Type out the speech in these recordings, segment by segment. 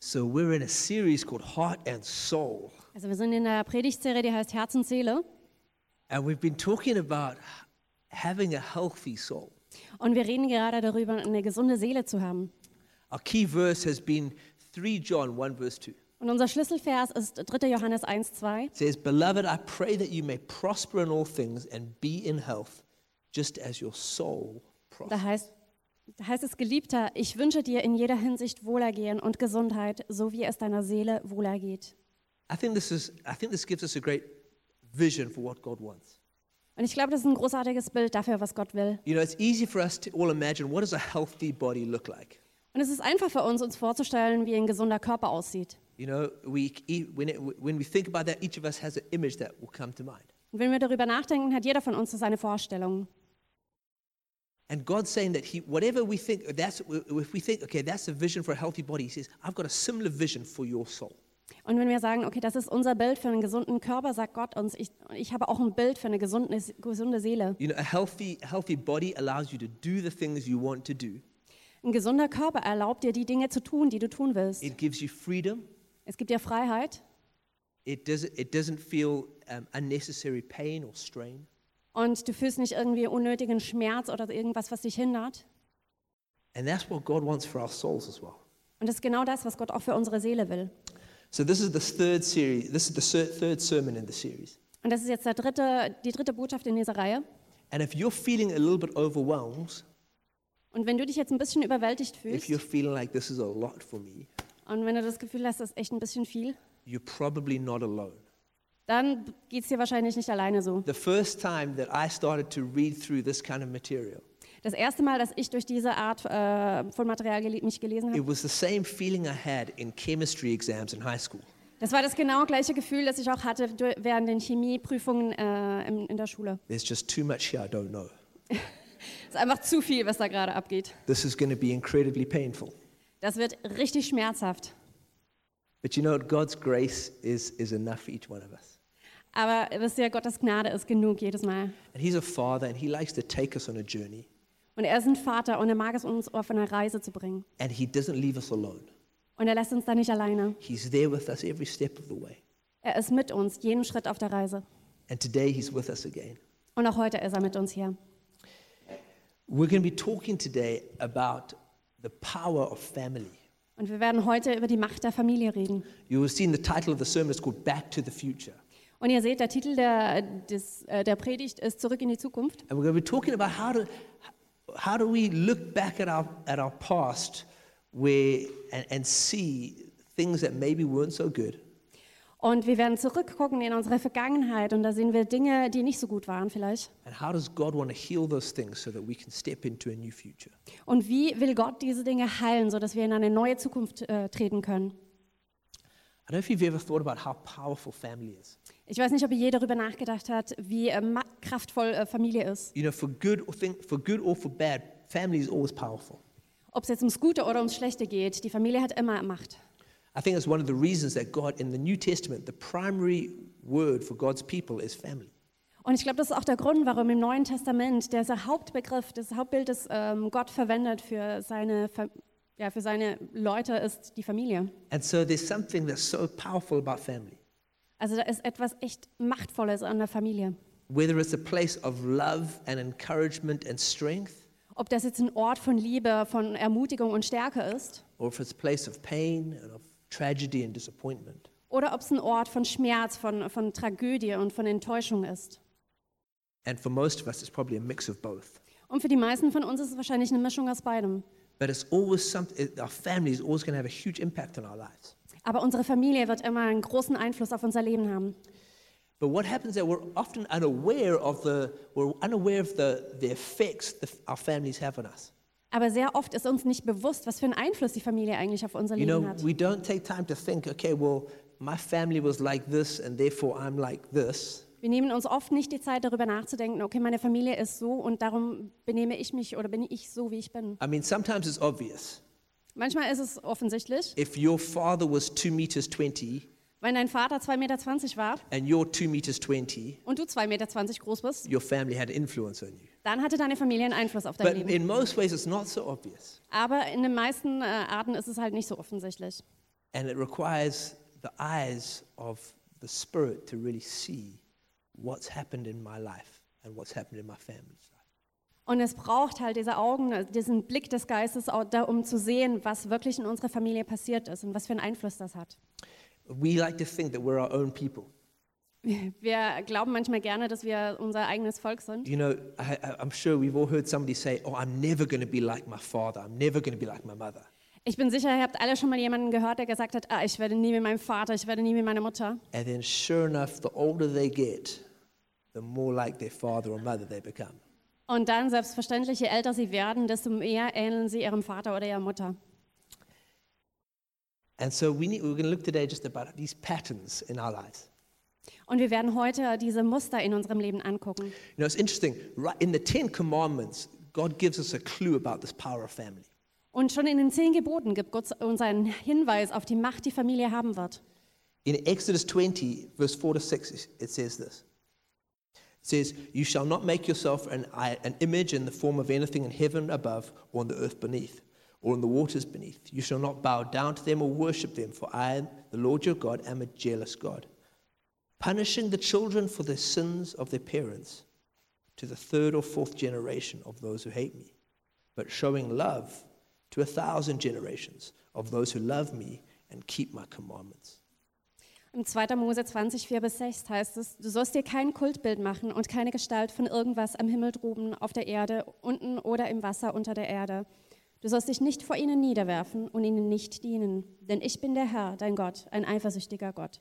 So, we're in a series called Heart and Soul. Also wir sind in der Predigtserie, die heißt Herz und Seele. And we've been talking about having a healthy soul. Und wir reden gerade darüber, eine gesunde Seele zu haben. Our key verse has been 3 John 1, verse 2. Und unser Schlüsselvers ist 3. Johannes 1, 2. It says, Beloved, I pray that you may prosper in all things and be in health, just as your soul Da prospers. heißt, da heißt es, Geliebter, ich wünsche dir in jeder Hinsicht Wohlergehen und Gesundheit, so wie es deiner Seele wohlergeht. I think this is I think this gives us a great vision for what God wants. Und ich glaube, das ist ein großartiges Bild dafür, was Gott will. You know, it's easy for us to all imagine what does a healthy body look like? Und es ist einfach für uns, uns vorzustellen, wie ein gesunder Körper aussieht. You know, we, when, it, when we think about that, each of us has an image that will come to mind. Und wenn wir darüber nachdenken, hat jeder von uns so seine Vorstellungen. And God's saying that He, whatever we think, that's if we think, okay, that's a vision for a healthy body. He says, I've got a similar vision for your soul. Und wenn wir sagen, okay, das ist unser Bild für einen gesunden Körper, sagt Gott uns, ich, ich habe auch ein Bild für eine gesunde, gesunde Seele. You know, a healthy, healthy body allows you to do the things you want to do. Ein gesunder Körper erlaubt dir, die Dinge zu tun, die du tun willst. It gives you freedom. Es gibt dir Freiheit It doesn't, it doesn't feel um, unnecessary pain or strain. Und du fühlst nicht irgendwie unnötigen Schmerz oder irgendwas, was dich hindert. And that's what God wants for our souls as well. Und das ist genau das, was Gott auch für unsere Seele will. So this is the third series. This is the third sermon in the series. Und das ist jetzt der dritte, die dritte Botschaft in dieser Reihe. And if you're feeling a little bit overwhelmed, Und wenn du dich jetzt ein bisschen überwältigt if fühlst you're feeling like this is a lot for me, und wenn du das Gefühl hast, das ist echt ein bisschen viel, you're probably not alone. Dann geht es dir wahrscheinlich nicht alleine so. The first time that I started to read through this kind of material, Das erste Mal, dass ich durch diese Art äh, von Material gele mich gelesen habe, it was the same feeling I had in chemistry exams in high school. das war das genau gleiche Gefühl, das ich auch hatte während den Chemieprüfungen äh, in, in der Schule. There's just too much here I don't know. Es ist einfach zu viel, was da gerade abgeht. This is going to be incredibly painful. Das wird richtig schmerzhaft. But you know? God's grace is, is enough for each one of us. Aber wisst ihr, Gottes Gnade ist genug jedes Mal. And He's a father and He likes to take us on a journey. Und er ist ein Vater und er mag es, uns auf eine Reise zu bringen. And He doesn't leave us alone. Und er lässt uns da nicht alleine. He's there with us every step of the way. Er ist mit uns, jeden Schritt auf der Reise. And today He's with us again. Und auch heute ist er mit uns hier. We're going to be talking today about the power of family. Und wir werden heute über die Macht der Familie reden. You will see in the title of the sermon, it's called Back to the Future. Und ihr seht, der Titel der, des, äh, der Predigt ist Zurück in die Zukunft. And we're going to be talking about how to, how do we look back at our, at our past where, and, and see things that maybe weren't so good. Und wir werden zurückgucken in unsere Vergangenheit und da sehen wir Dinge, die nicht so gut waren vielleicht. And how does God want to heal those things so that we can step into a new future? Und wie will Gott diese Dinge heilen, sodass wir in eine neue Zukunft äh, treten können? I don't know if you've ever thought about how powerful family is. Ich weiß nicht, ob ihr je darüber nachgedacht habt, wie äh, ma- kraftvoll äh, Familie ist. You know, for good or thing, for good or for bad, family is always powerful. Ob es jetzt ums Gute oder ums Schlechte geht, die Familie hat immer Macht. I think it's one of the reasons that God in the New Testament, the primary word for God's people is family. Und ich glaube, das ist auch der Grund, warum im Neuen Testament dieser Hauptbegriff, das Hauptbild, das ähm, Gott verwendet für seine, ja, für seine Leute, ist die Familie. And so there's something that's so powerful about family. Also da ist etwas echt Machtvolles an der Familie. Whether it's a place of love and encouragement and strength, Ob das jetzt ein Ort von Liebe, von Ermutigung und Stärke ist, or if it's a place of pain and of tragedy and disappointment. oder ob es ein Ort von Schmerz, von, von Tragödie und von Enttäuschung ist. And for most of us, it's probably a mix of both. Und für die meisten von uns ist es wahrscheinlich eine Mischung aus beidem. But it's always something, our family is always going to have a huge impact on our lives. Aber unsere Familie wird immer einen großen Einfluss auf unser Leben haben. But what happens is we're often unaware of the, we're unaware of the, the effects that our families have on us. Aber sehr oft ist uns nicht bewusst, was für einen Einfluss die Familie eigentlich auf unser You Leben know, hat. we don't take time to think, okay, well, my family was like this and therefore I'm like this. Wir nehmen uns oft nicht die Zeit, darüber nachzudenken, okay, meine Familie ist so und darum benehme ich mich oder bin ich so, wie ich bin. I mean, sometimes it's obvious. Manchmal ist es offensichtlich, If your father was 2 meters 20 wenn dein Vater 2,20 Meter war and you're 2 meters 20, und du 2,20 Meter groß bist, your family had influence on you. dann hatte deine Familie einen Einfluss auf dein But Leben. in most ways, it's not so obvious. Aber in den meisten äh, Arten ist es halt nicht so offensichtlich. And it requires the eyes of the Spirit to really see what's happened in my life and what's happened in my family's life. Und es braucht halt diese Augen, diesen Blick des Geistes, um zu sehen, was wirklich in unserer Familie passiert ist und was für einen Einfluss das hat. We like to think that we're our own people. Wir glauben manchmal gerne, dass wir unser eigenes Volk sind. You know, I- I'm sure we've all heard somebody say, Oh, I'm never going to be like my father. I'm never going to be like my mother. Ich bin sicher, ihr habt alle schon mal jemanden gehört, der gesagt hat, ah, ich werde nie wie mein Vater, ich werde nie wie meine Mutter. And then, sure enough, the older they get, the more like their father or mother they become. Und dann, selbstverständlich, je älter sie werden, desto mehr ähneln sie ihrem Vater oder ihrer Mutter. And so we need, we're going to look today just about these patterns in our lives. Und wir werden heute diese Muster in unserem Leben angucken. You know, it's interesting. Right in the Ten Commandments, God gives us a clue about this power of family. Und schon in den zehn Geboten gibt Gott uns einen Hinweis auf die Macht, die Familie haben wird. In Exodus 20, verse 4 to 6, it says this. Says, You shall not make yourself an, an image in the form of anything in heaven above, or on the earth beneath, or in the waters beneath. You shall not bow down to them or worship them, for I, am, the Lord your God, am a jealous God, punishing the children for the sins of their parents to the third or fourth generation of those who hate me, but showing love to a thousand generations of those who love me and keep my commandments. Im 2. Mose 20, 4 bis 6 heißt es, du sollst dir kein Kultbild machen und keine Gestalt von irgendwas am Himmel droben, auf der Erde, unten oder im Wasser unter der Erde. Du sollst dich nicht vor ihnen niederwerfen und ihnen nicht dienen, denn ich bin der Herr, dein Gott, ein eifersüchtiger Gott.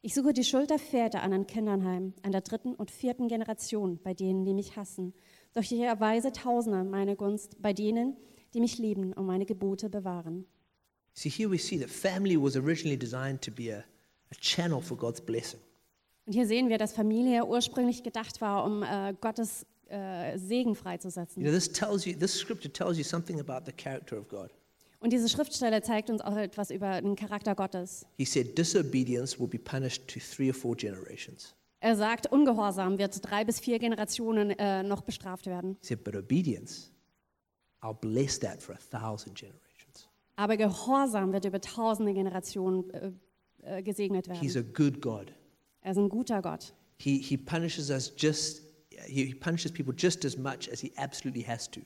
Ich suche die Schuld der Väter an den Kindern heim, an der dritten und vierten Generation, bei denen, die mich hassen. Doch ich erweise Tausende meine Gunst bei denen, die mich lieben und meine Gebote bewahren. See, here we see that family was originally designed to be a, a channel for God's blessing. Und hier sehen wir, dass Familie ursprünglich gedacht war, um äh, Gottes äh, Segen You freizusetzen. know, this tells you, this scripture tells you something about the character of God. Und diese Schriftstelle zeigt uns auch etwas über den Charakter Gottes. He said, disobedience will be punished to three or four generations. Er sagt, Ungehorsam wird drei bis vier Generationen äh, noch bestraft werden. He said, but obedience, I'll bless that for a thousand generations. Aber Gehorsam wird über tausende Generationen äh, äh, gesegnet He's werden. a good God. Er ist ein guter Gott. He, he punishes us just, he, he punishes people just as much as he absolutely has to.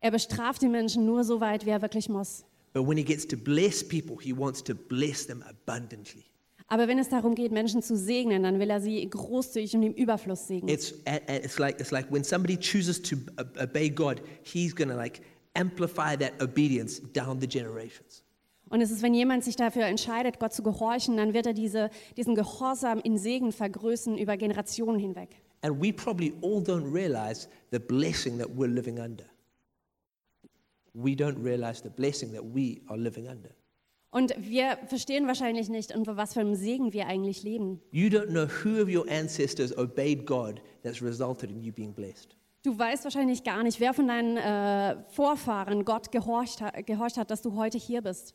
Er bestraft die Menschen nur so weit, wie er wirklich muss. But when he gets to bless people, he wants to bless them abundantly. Aber wenn es darum geht, Menschen zu segnen, dann will er sie großzügig und im Überfluss segnen. It's, it's, like, it's like when somebody chooses to obey God, he's going to like amplify that obedience down the generations. Und es ist, wenn jemand sich dafür entscheidet, Gott zu gehorchen, dann wird er diese, diesen Gehorsam in Segen vergrößern über Generationen hinweg. And we probably all don't realize the blessing that we're living under. We don't realize the blessing that we are living under. Und wir verstehen wahrscheinlich nicht, unter was für einem Segen wir eigentlich leben. You don't know who of your ancestors obeyed God that's resulted in you being blessed. Du weißt wahrscheinlich gar nicht, wer von deinen äh, Vorfahren Gott gehorcht, ha gehorcht hat, dass du heute hier bist.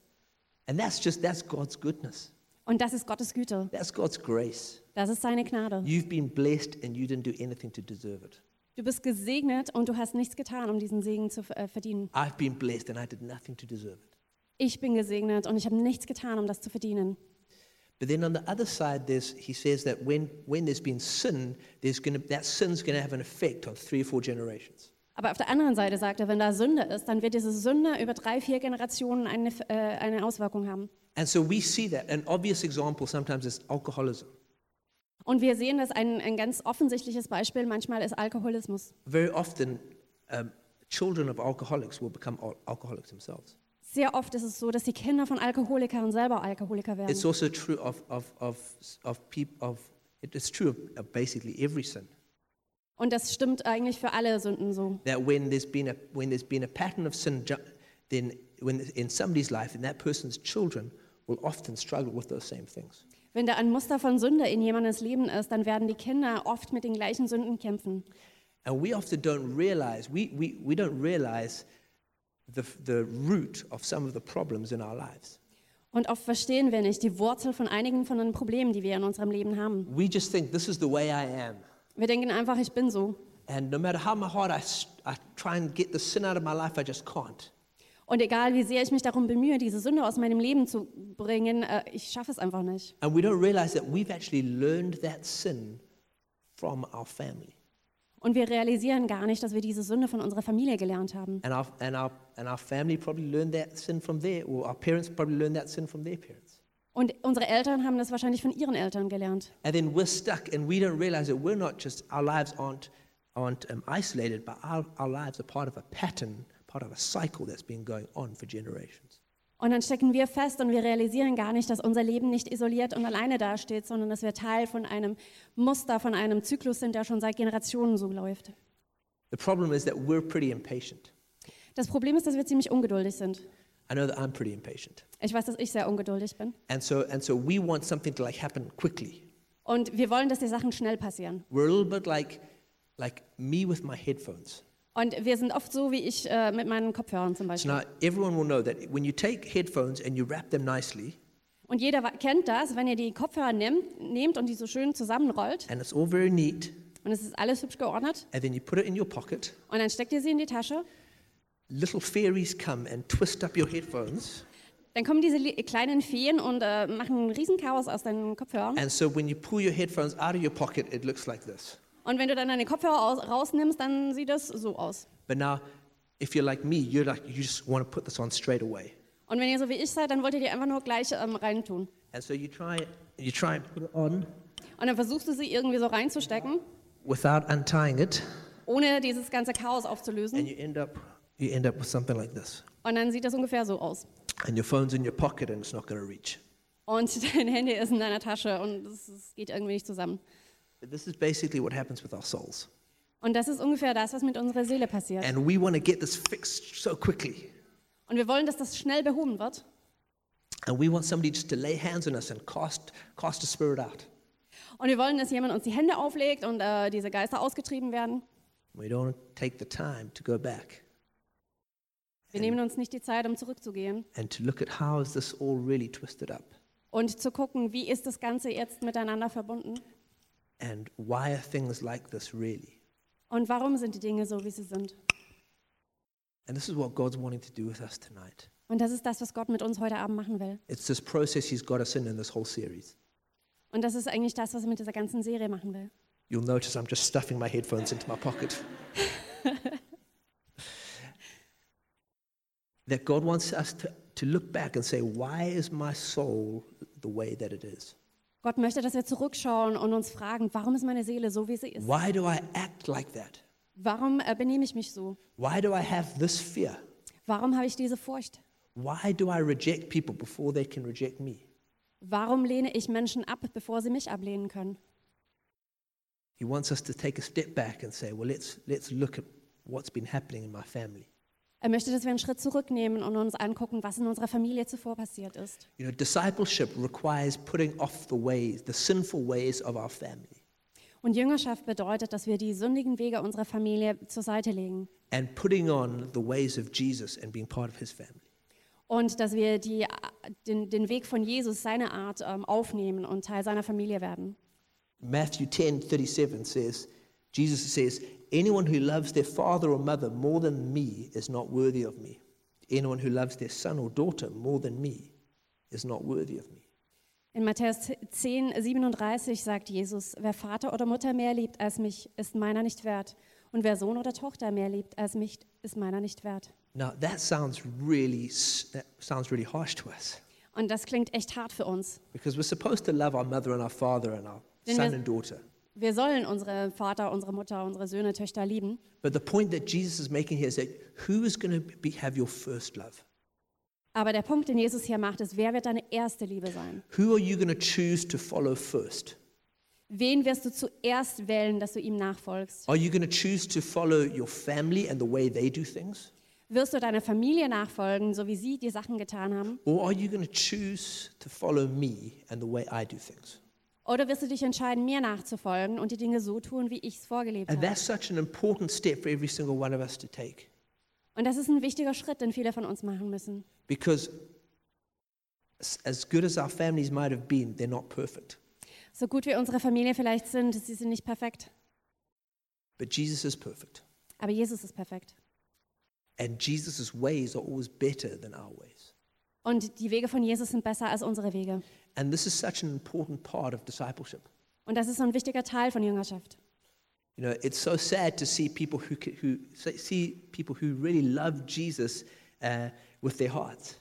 And that's just, that's God's goodness. Und das ist Gottes Güte. That's God's grace. Das ist seine Gnade. You've been blessed and you didn't do anything to deserve it. Du bist gesegnet und du hast nichts getan, um diesen Segen zu äh, verdienen. I've been blessed and I did nothing to deserve it. Ich bin gesegnet und ich habe nichts getan, um das zu verdienen. But then on the other side, there's, he says that when, when there's been sin, there's gonna, that sin's going to have an effect on three or four generations. Aber auf der anderen Seite sagt er, wenn da Sünde ist, dann wird diese Sünde über drei, vier Generationen eine, äh, eine Auswirkung haben. And so we see that. An obvious example sometimes is alcoholism. Und wir sehen, dass ein, ein ganz offensichtliches Beispiel manchmal ist Alkoholismus. Very often, um, children of alcoholics will become al- alcoholics themselves. Sehr oft ist es so, dass die Kinder von Alkoholikern selber Alkoholiker werden. It's also true of, of, of, of people, of, it is true of, of basically every sin. Und das stimmt eigentlich für alle Sünden so. That when there's been a, when there's been a pattern of sin, then when in somebody's life, then that person's children will often struggle with those same things. Wenn da ein Muster von Sünde in jemandes Leben ist, dann werden die Kinder oft mit den gleichen Sünden kämpfen. And we often don't realize, we, we, we don't realize the, the root of some of the problems in our lives. Und oft verstehen wir nicht die Wurzel von einigen von den Problemen, die wir in unserem Leben haben. We just think this is the way I am. Wir denken einfach, ich bin so. And no matter how my hard I, s- I try and get the sin out of my life, I just can't. Und egal wie sehr ich mich darum bemühe, diese Sünde aus meinem Leben zu bringen, äh, ich schaffe es einfach nicht. And we don't realize that we've actually learned that sin from our family. Und wir realisieren gar nicht, dass wir diese Sünde von unserer Familie gelernt haben. And our, and, our, and our family probably learned that sin from their, or our parents probably learned that sin from their parents. Und unsere Eltern haben das wahrscheinlich von ihren Eltern gelernt. And then we're stuck and we don't realize that we're not just, our lives aren't, aren't um, isolated, but our, our lives are part of a pattern, part of a cycle that's been going on for generations. Und dann stecken wir fest und wir realisieren gar nicht, dass unser Leben nicht isoliert und alleine dasteht, sondern dass wir Teil von einem Muster, von einem Zyklus sind, der schon seit Generationen so läuft. The problem is that we're pretty impatient. Das Problem ist, dass wir ziemlich ungeduldig sind. I know that I'm pretty impatient. Ich weiß, dass ich sehr ungeduldig bin. And so, and so we want something to like happen quickly. Und wir wollen, dass die Sachen schnell passieren. We're a little bit like, like me with my headphones. Und wir sind oft so wie ich äh, mit meinen Kopfhörern zum So Beispiel. now everyone will know that when you take headphones and you wrap them nicely, Und jeder kennt das, wenn ihr die Kopfhörer nimmt, nehmt und die so schön zusammenrollt and it's all very neat, und es ist alles hübsch geordnet and then you put it in your pocket, und dann steckt ihr sie in die Tasche, little fairies come and twist up your headphones. dann kommen diese kleinen Feen und äh, machen einen riesen Chaos aus deinen Kopfhörern. And so when you pull your headphones out of your pocket, it looks like this. Und wenn du dann deine Kopfhörer aus, rausnimmst, dann sieht das so aus. But now, if you're like me, you're like, you just want to put this on straight away. Und wenn ihr so wie ich seid, dann wollt ihr die einfach nur gleich ähm, reintun. And so you try, you try and put it on Und dann versuchst du sie irgendwie so reinzustecken, without untying it, ohne dieses ganze Chaos and aufzulösen. you end up, you end up with something like this. Und dann sieht das ungefähr so aus. And your phone's in your pocket and it's not going to reach. Und dein Handy ist in deiner Tasche und es es geht irgendwie nicht zusammen. But this is basically what happens with our souls. Und das ist ungefähr das, was mit unserer Seele passiert. And we want to get this fixed so quickly. Und wir wollen, dass das schnell behoben wird. And we want somebody just to lay hands on us and cast, cast the spirit out. Und wir wollen, dass jemand uns die Hände auflegt und äh, diese Geister ausgetrieben werden. We don't take the time to go back Wir nehmen uns nicht die Zeit, um zurückzugehen and to look at how is this all really twisted up und zu gucken, wie ist das Ganze jetzt miteinander verbunden and why are things like this really? und warum sind die Dinge so, wie sie sind. And this is what God's wanting to do with us tonight. Und das ist das, was Gott mit uns heute Abend machen will. It's this process He's got us in in this whole series. Und das ist eigentlich das, was er mit dieser ganzen Serie machen will. You'll notice I'm just stuffing my headphones into my pocket. that God wants us to, to look back and say, why is my soul the way that it is? Gott möchte, dass wir zurückschauen und uns fragen, warum ist meine Seele so, wie sie ist? Why do I act like that? Warum äh, benehme ich mich so? Why do I have this fear? Warum habe ich diese Furcht? Why do I reject people before they can reject me? Warum lehne ich Menschen ab, bevor sie mich ablehnen können? He wants us to take a step back and say, well, let's, let's look at what's been happening in my family. Er möchte, dass wir einen Schritt zurücknehmen und uns angucken, was in unserer Familie zuvor passiert ist. You know, discipleship requires putting off the ways, the sinful ways of our family, Und Jüngerschaft bedeutet, dass wir die sündigen Wege unserer Familie zur Seite legen and putting on the ways of Jesus and being part of his family. und dass wir die, den, den Weg von Jesus, seine Art, ähm, aufnehmen und Teil seiner Familie werden. Matthew 10 37 says, Jesus says, Anyone who loves their father or mother more than me is not worthy of me. Anyone who loves their son or daughter more than me is not worthy of me. In Matthäus 10, 37 sagt Jesus, wer Vater oder Mutter mehr liebt als mich, ist meiner nicht wert. Und wer Sohn oder Tochter mehr liebt als mich, ist meiner nicht wert. Now that sounds really, that sounds really harsh to us Und das klingt echt hart für uns. because we're supposed to love our mother and our father and our Denn son wir- and daughter. Wir sollen unsere Vater, unsere Mutter, unsere Söhne, Töchter lieben. But the point that Jesus is making here is that who is going to be, have your first love? Aber der Punkt, den Jesus hier macht, ist, wer wird deine erste Liebe sein? Who are you going to choose to follow first? Wen wirst du zuerst wählen, dass du ihm nachfolgst? Are you going to choose to follow your family and the way they do things? Wirst du deiner Familie nachfolgen, so wie sie die Sachen getan haben? Or are you going to choose to follow me and the way I do things? Oder wirst du dich entscheiden, mir nachzufolgen und die Dinge so tun, wie ich es vorgelebt And habe? that's such an important step for every single one of us to take. Und das ist ein wichtiger Schritt, den viele von uns machen müssen. Because as- as good as our families might have been, they're not perfect. So gut wie unsere Familie vielleicht sind, sie sind nicht perfekt. But Jesus is perfect. Aber Jesus ist perfekt. And Jesus' ways are always better than our ways. Und die Wege von Jesus sind besser als unsere Wege. And this is such an important part of discipleship. Und das ist so ein wichtiger Teil von Jüngerschaft. You know, it's so sad to see people who, who see people who really love Jesus uh, with their hearts,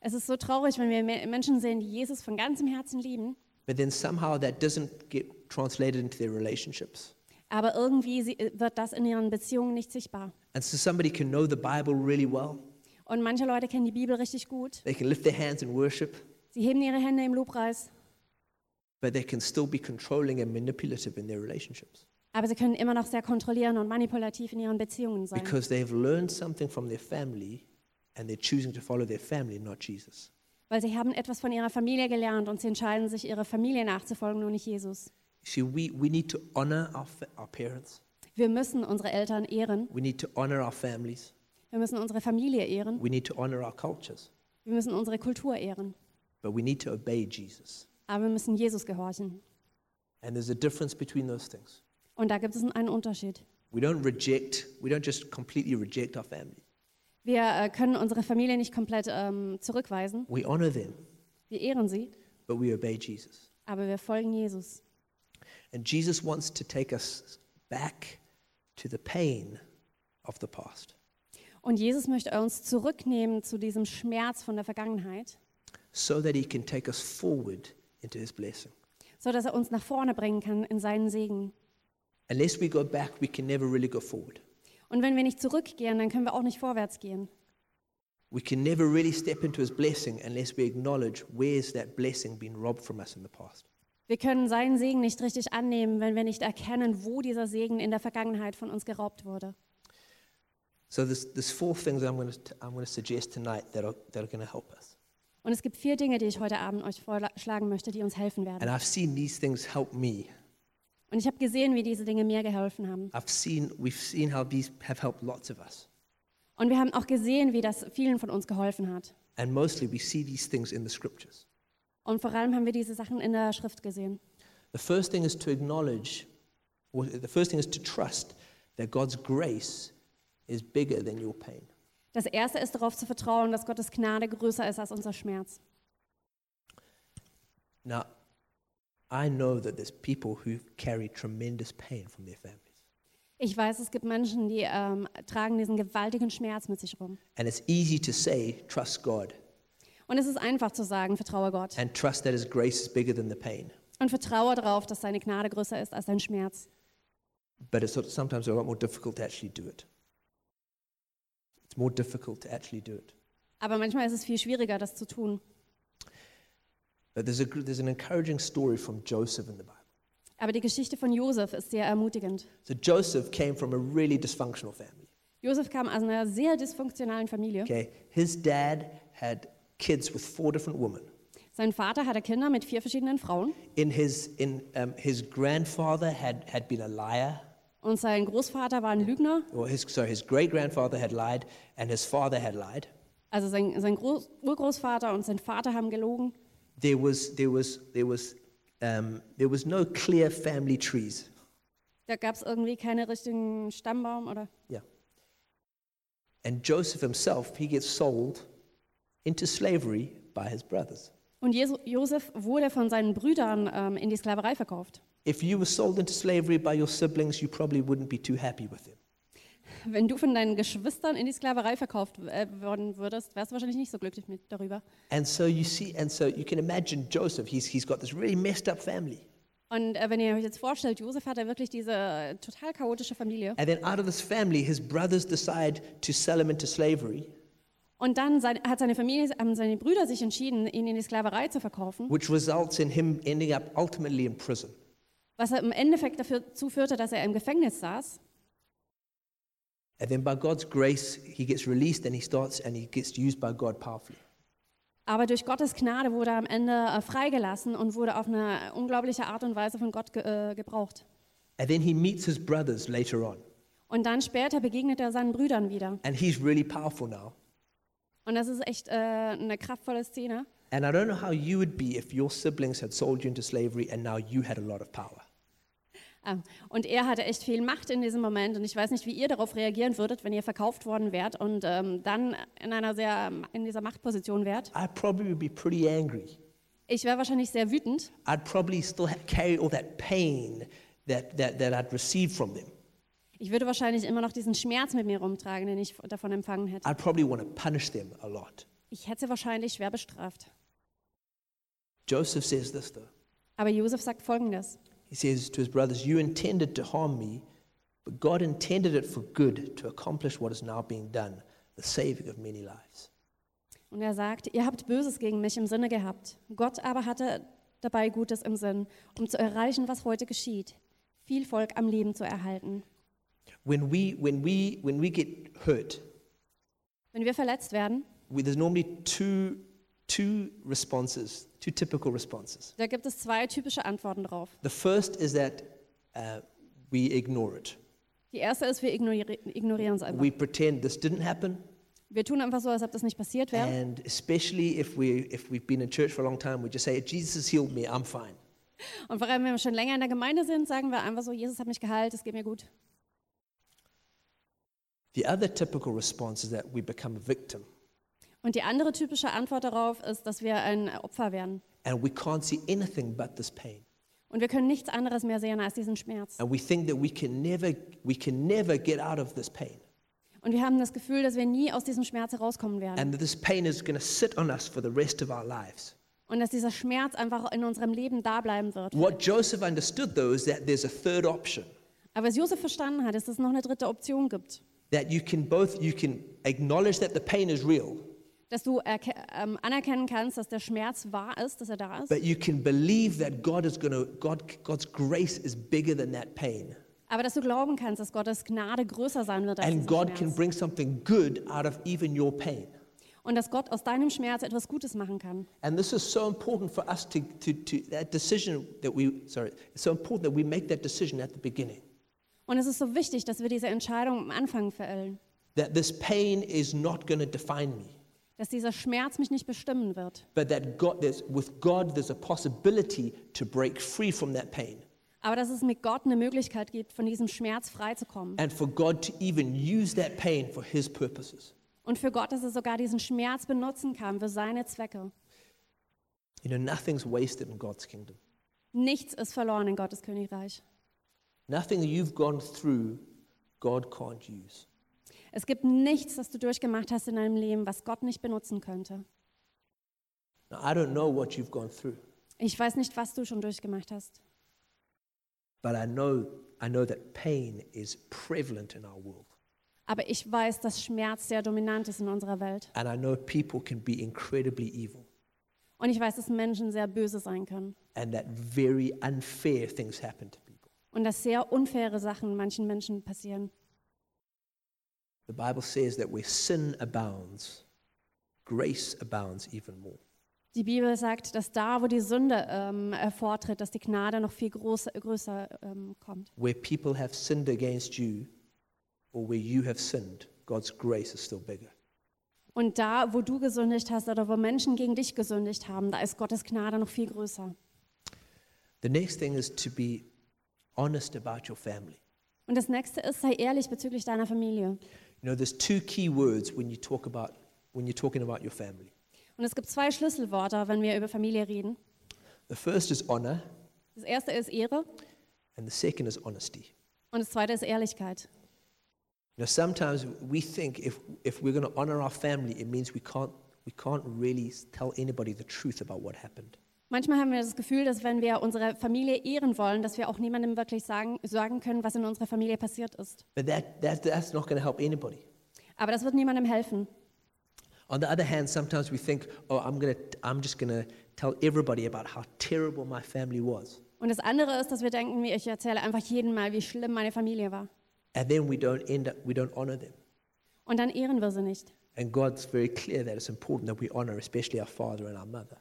Es ist so traurig, wenn wir Me- Menschen sehen, die Jesus von ganzem Herzen lieben, but then somehow that doesn't get translated into their relationships. aber irgendwie sie- wird das in ihren Beziehungen nicht sichtbar. And so somebody can know the Bible really well. Und manche Leute kennen die Bibel richtig gut. They can lift their hands in worship, Sie heben ihre Hände im Lobpreis, but they can still be controlling and manipulative in their relationships. Aber sie können immer noch sehr kontrollierend und manipulativ in ihren Beziehungen sein, because they've learned something from their family and they're choosing to follow their family, not Jesus. weil sie haben etwas von ihrer Familie gelernt und sie entscheiden sich, ihrer Familie nachzufolgen, nur nicht Jesus. See, we, we need to honor our, our parents, Wir müssen unsere Eltern ehren, we need to honor our families, wir müssen unsere Familie ehren, we need to honor our cultures, wir müssen unsere Kultur ehren, but we need to obey Jesus. aber wir müssen Jesus gehorchen. And there's a difference between those things. Und da gibt es einen Unterschied. We don't reject, we don't just completely reject our family. Wir äh, können unsere Familie nicht komplett ähm, zurückweisen. We honor them, Wir ehren sie, but we obey Jesus. aber wir folgen Jesus. And Jesus wants to take us back to the pain of the past Und Jesus möchte uns zurücknehmen zu diesem Schmerz von der Vergangenheit, so that he can take us forward into his blessing. so dass er uns nach vorne bringen kann in seinen Segen. Unless we go back, we can never really go forward. Und wenn wir nicht zurückgehen, dann können wir auch nicht vorwärts gehen. We can never really step into his blessing unless we acknowledge where's that blessing been robbed from us in the past. Wir können seinen Segen nicht richtig annehmen, wenn wir nicht erkennen, wo dieser Segen in der Vergangenheit von uns geraubt wurde. So there's, there's four things I'm going to, I'm going to suggest tonight that are, that are going to help us. Und es gibt vier Dinge, die ich heute Abend euch vorschlagen möchte, die uns helfen werden. And I've seen these things help me. Und ich habe gesehen, wie diese Dinge mir geholfen haben. I've seen, we've seen how these have helped lots of us. Und wir haben auch gesehen, wie das vielen von uns geholfen hat. And mostly we see these things in the scriptures. Und vor allem haben wir diese Sachen in der Schrift gesehen. The first thing is to acknowledge, the first thing is to trust that God's grace is bigger than your pain. Das erste ist darauf zu vertrauen, dass Gottes Gnade größer ist als unser Schmerz. Now, I know that there's people who carry tremendous pain from their families. Ich weiß, es gibt Menschen, die ähm, tragen diesen gewaltigen Schmerz mit sich rum. And it's easy to say, trust God, Und es ist einfach zu sagen, vertraue Gott. and trust that His grace is bigger than the pain. Und vertraue darauf, dass seine Gnade größer ist als dein Schmerz. But it's sometimes a lot more difficult to actually do it. It's more difficult to actually do it. Aber manchmal ist es viel schwieriger, das zu tun. But there's, a, there's an encouraging story from Joseph in the Bible. Aber die Geschichte von Josef ist sehr ermutigend. So Joseph came from a really dysfunctional family. Josef kam aus einer sehr dysfunktionalen Familie. Okay, his dad had kids with four different women. Sein Vater hatte Kinder mit vier verschiedenen Frauen. In his, in, um, his grandfather had, had been a liar, Und sein Großvater war ein Lügner. or his, sorry, his great grandfather had lied, and his father had lied. Also sein, sein Groß, Urgroßvater und sein Vater haben gelogen. There was, there was, there was, um, there was no clear family trees. Da gab es irgendwie keine richtigen Stammbaum oder. Yeah. And Joseph himself, he gets sold into slavery by his brothers. Und Jesu, Josef wurde von seinen Brüdern ähm, in die Sklaverei verkauft. If you were sold into slavery by your siblings, you probably wouldn't be too happy with him. Wenn du von deinen Geschwistern in die Sklaverei verkauft äh, worden würdest, wärst du wahrscheinlich nicht so glücklich mit darüber. And so you see, and so you can imagine Joseph, he's, he's got this really messed up family. Und äh, wenn ihr euch jetzt vorstellt, Josef hatte wirklich diese äh, total chaotische Familie. And then out of this family, his brothers decide to sell him into slavery, Und dann sein, hat seine Familie, haben seine Brüder sich entschieden, ihn in die Sklaverei zu verkaufen, which results in him ending up ultimately in prison. Was im Endeffekt dazu führte, dass er im Gefängnis saß. And then by God's grace, he gets released and he starts and he gets used by God powerfully. Aber durch Gottes Gnade wurde er am Ende äh, freigelassen und wurde auf eine unglaubliche Art und Weise von Gott ge äh, gebraucht. And then he meets his brothers later on. Und dann später begegnet er seinen Brüdern wieder. And he's really powerful now. Und das ist echt äh, eine kraftvolle Szene. And I don't know how you would be if your siblings had sold you into slavery and now you had a lot of power. Ah, und er hatte echt viel Macht in diesem Moment und ich weiß nicht, wie ihr darauf reagieren würdet, wenn ihr verkauft worden wärt und ähm, dann in einer sehr in dieser Machtposition wärt. I probably be pretty angry. Ich wäre wahrscheinlich sehr wütend. I'd probably still carry all that pain that, that, that I'd received from them. Ich würde wahrscheinlich immer noch diesen Schmerz mit mir rumtragen, den ich davon empfangen hätte. I'd probably want to punish them a lot. Ich hätte sie wahrscheinlich schwer bestraft. Joseph says this though. Aber Josef sagt folgendes. He says to his brothers, You intended to harm me, but God intended it for good to accomplish what is now being done, the saving of many lives. Und er sagt, ihr habt Böses gegen mich im Sinne gehabt. Gott aber hatte dabei Gutes im Sinn, um zu erreichen, was heute geschieht. Viel Volk am Leben zu erhalten. When we, when we, when we get hurt, Wenn wir verletzt werden, we, there's normally two, two responses, two typical responses. da gibt es zwei typische Antworten drauf. The first is that uh, we ignore it. Die erste ist, wir ignori ignorieren es einfach. We pretend this didn't happen, Wir tun einfach so, als ob das nicht passiert wäre. and especially if, we, if we've been in church for a long time, we just say, Jesus has healed me, I'm fine. Und vor allem, wenn wir schon länger in der Gemeinde sind, sagen wir einfach so, Jesus hat mich geheilt, es geht mir gut. The other typical response is that we become a victim, Und die andere typische Antwort darauf ist, dass wir ein Opfer werden. and we can't see anything but this pain. Und wir können nichts anderes mehr sehen als diesen Schmerz. And we think that we can never, we can never get out of this pain. Und wir haben das Gefühl, dass wir nie aus diesem Schmerz herauskommen werden. And that this pain is going to sit on us for the rest of our lives. Und dass dieser Schmerz einfach in unserem Leben da bleiben wird. What Joseph understood, though, is that there's a third option. Aber was Josef verstanden hat, ist, dass es noch eine dritte Option gibt. That you can both, you can acknowledge that the pain is real, Dass du ähm, anerkennen kannst, dass der Schmerz wahr ist, dass er da ist. but you can believe that God is going to, God, God's grace is bigger than that pain. Aber dass du glauben kannst, dass Gottes Gnade größer sein wird als And God can Schmerz. bring something good out of even your pain. Und dass Gott aus deinem Schmerz etwas Gutes machen kann. And this is so important for us to, to, to that decision that we, sorry, it's so important that we make that decision at the beginning. Und es ist so wichtig, dass wir diese Entscheidung am Anfang fällen. That this pain is not going to define me, Dass dieser Schmerz mich nicht bestimmen wird. but that God, there's, with God, there's a possibility to break free from that pain. Aber dass es mit Gott eine Möglichkeit gibt, von diesem Schmerz freizukommen. And for God to even use that pain for His purposes. Und für Gott, dass er sogar diesen Schmerz benutzen kann für seine Zwecke. You know, nothing's wasted in God's kingdom. Nichts ist verloren in Gottes Königreich. Nothing you've gone through, God can't use. Es gibt nichts, das du durchgemacht hast in deinem Leben, was Gott nicht benutzen könnte. Now, I don't know what you've gone through, Ich weiß nicht, was du schon durchgemacht hast. but I know, I know that pain is prevalent in our world. Aber ich weiß, dass Schmerz sehr dominant ist in unserer Welt. And I know people can be incredibly evil Und ich weiß, dass Menschen sehr böse sein können. and that very unfair things happen to people. Und dass sehr unfaire Sachen manchen Menschen passieren. The Bible says that where sin abounds, grace abounds even more. Die Bibel sagt, dass da, wo die Sünde ähm, hervortritt, dass die Gnade noch viel groß, größer ähm, kommt. Where people have sinned against you or where you have sinned, God's grace is still bigger. Und da, wo du gesündigt hast oder wo Menschen gegen dich gesündigt haben, da ist Gottes Gnade noch viel größer. The next thing is to be honest about your family. Und das nächste ist, sei ehrlich bezüglich deiner Familie. You know, there's two key words when you talk about when you're talking about your family. Und es gibt zwei Schlüsselwörter, wenn wir über Familie reden. The first is honor, Das erste ist Ehre and the second is honesty. und das zweite ist Ehrlichkeit. You know, sometimes we think if, if we're going to honor our family, it means we can't, we can't really tell anybody the truth about what happened. Manchmal haben wir das Gefühl, dass wenn wir unsere Familie ehren wollen, dass wir auch niemandem wirklich sagen, sagen können, was in unserer Familie passiert ist. But that, that, that's not going to help anybody. Aber das wird niemandem helfen. On the other hand, sometimes we think, oh, I'm, gonna, I'm just going to tell everybody about how terrible my family was. Und das andere ist, dass wir denken, ich erzähle einfach jedem mal, wie schlimm meine Familie war. And then we don't end up, we don't honor them. Und dann ehren wir sie nicht. And God's very clear that it's important that we honor, especially our father and our mother.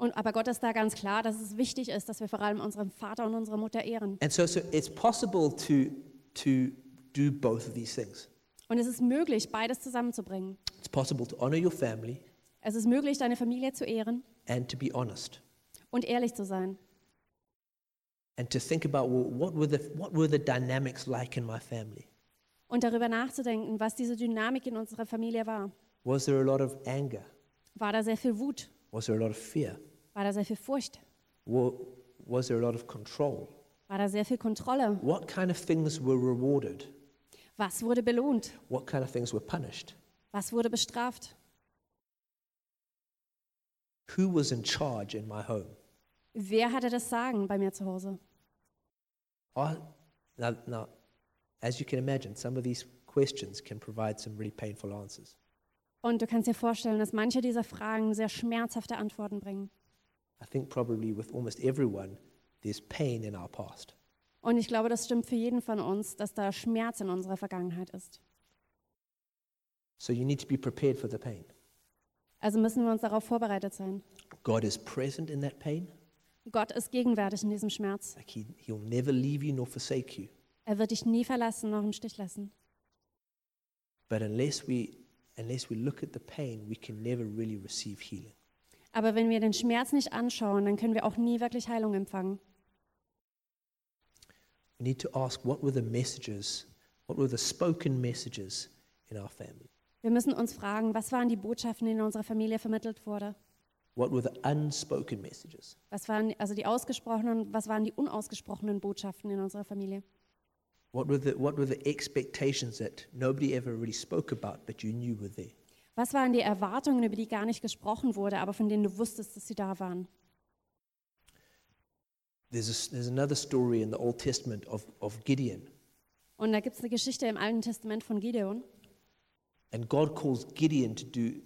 Und, aber Gott ist da ganz klar, dass es wichtig ist, dass wir vor allem unseren Vater und unsere Mutter ehren. And so, so it's possible to, to do both of these things. Und es ist möglich, beides zusammenzubringen. It's possible to honor your family Es ist möglich, deine Familie zu ehren and to be honest. und ehrlich zu sein. and to think about well, what, were the, what were the dynamics like in my family? Und darüber nachzudenken, was diese Dynamik in unserer Familie war. Was there a lot of anger? War da sehr viel Wut? Was there a lot of fear? War da sehr viel Furcht? Wa- Was there a lot of control? War da sehr viel Kontrolle? What kind of things were rewarded? Was wurde belohnt? What kind of things were punished? Was wurde bestraft? Who was in charge in my home? Wer hatte das Sagen bei mir zu Hause? I, now, now, as you can imagine, some of these questions can provide some really painful answers. Und du kannst dir vorstellen, dass manche dieser Fragen sehr schmerzhafte Antworten bringen. I think probably with almost everyone, there's pain in our past. Und ich glaube, das stimmt für jeden von uns, dass da Schmerz in unserer Vergangenheit ist. So you need to be prepared for the pain. Also müssen wir uns darauf vorbereitet sein. God is present in that pain. Gott ist gegenwärtig in diesem Schmerz. Like he, he'll never leave you nor forsake you. Er wird dich nie verlassen noch im Stich lassen. But unless we, unless we look at the pain, we can never really receive healing. Aber wenn wir den Schmerz nicht anschauen, dann können wir auch nie wirklich Heilung empfangen. We need to ask what were the messages, what were the spoken messages in our family? Wir müssen uns fragen, was waren die Botschaften, die in unserer Familie vermittelt wurde? What were the unspoken messages? Was waren also die ausgesprochenen, was waren die unausgesprochenen Botschaften in unserer Familie? What were the, what were the expectations that nobody ever really spoke about, but you knew were there? Was waren die Erwartungen, über die gar nicht gesprochen wurde, aber von denen du wusstest, dass sie da waren? There's, a, there's another story in the Old Testament of, of Gideon. Und da gibt es eine Geschichte im Alten Testament von Gideon. And God calls Gideon to do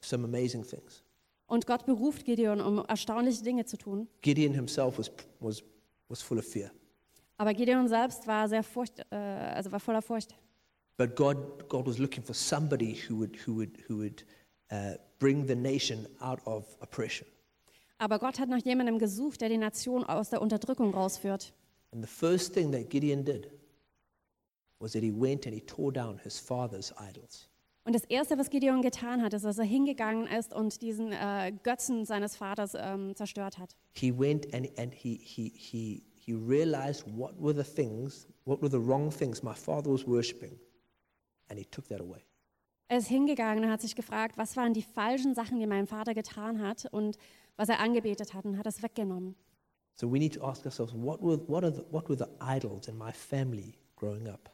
some amazing things. Und Gott beruft Gideon, um erstaunliche Dinge zu tun. Gideon himself was, was, was full of fear. Aber Gideon selbst war sehr furcht, äh, also war voller Furcht. But God, God was looking for somebody who would, who would, who would uh, bring the nation out of oppression. Aber Gott hat nach jemandem gesucht, der die Nation aus der Unterdrückung rausführt. And the first thing that Gideon did was that he went and he tore down his father's idols. Und das Erste, was Gideon getan hat, ist, dass er hingegangen ist und diesen äh, Götzen seines Vaters ähm, zerstört hat. He went and, and he, he, he, he realized what were the things, what were the wrong things my father was worshiping, and he took that away. Er ist hingegangen und hat sich gefragt, was waren die falschen Sachen, die mein Vater getan hat und was er angebetet hat und hat es weggenommen. So we need to ask ourselves, what were, what, are the, what were the idols in my family growing up?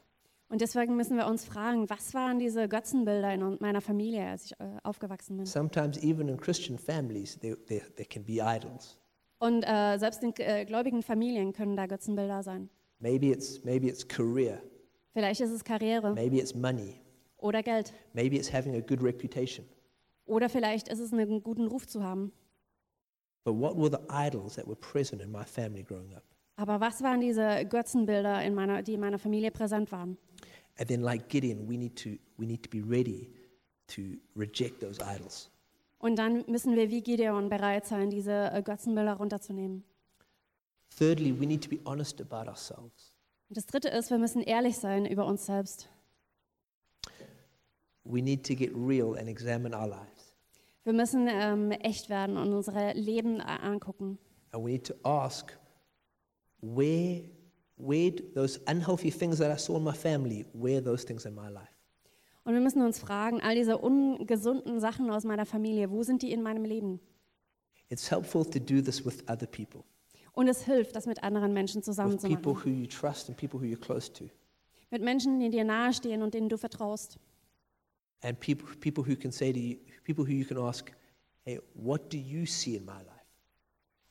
Und deswegen müssen wir uns fragen, was waren diese Götzenbilder in meiner Familie, als ich äh, aufgewachsen bin? Sometimes even in Christian families, there, there, there can be idols. Und äh, selbst in äh, gläubigen Familien können da Götzenbilder sein. Maybe it's, maybe it's career, Vielleicht ist es Karriere maybe it's money, oder Geld. maybe it's having a good reputation. Oder vielleicht ist es einen guten Ruf zu haben. But what were the idols that were present in my family growing up? Aber was waren diese Götzenbilder, in meiner, die in meiner Familie präsent waren? And then, like Gideon, we need to, we need to be ready to reject those idols. Und dann müssen wir wie Gideon bereit sein, diese äh, Götzenbilder runterzunehmen. Thirdly, we need to be honest about ourselves. Und das Dritte ist, wir müssen ehrlich sein über uns selbst. We need to get real and examine our lives. Wir müssen ähm, echt werden und unsere Leben a- angucken. And we need to ask where, where those unhealthy things that I saw in my family, where those things in my life? Und wir müssen uns fragen, all diese ungesunden Sachen aus meiner Familie, wo sind die in meinem Leben? It's helpful to do this with other people, Und es hilft, das mit anderen Menschen zusammen zu machen. Mit Menschen, die dir nahestehen und denen du vertraust. and people, people who can say to you, people who you can ask, hey, what do you see in my life?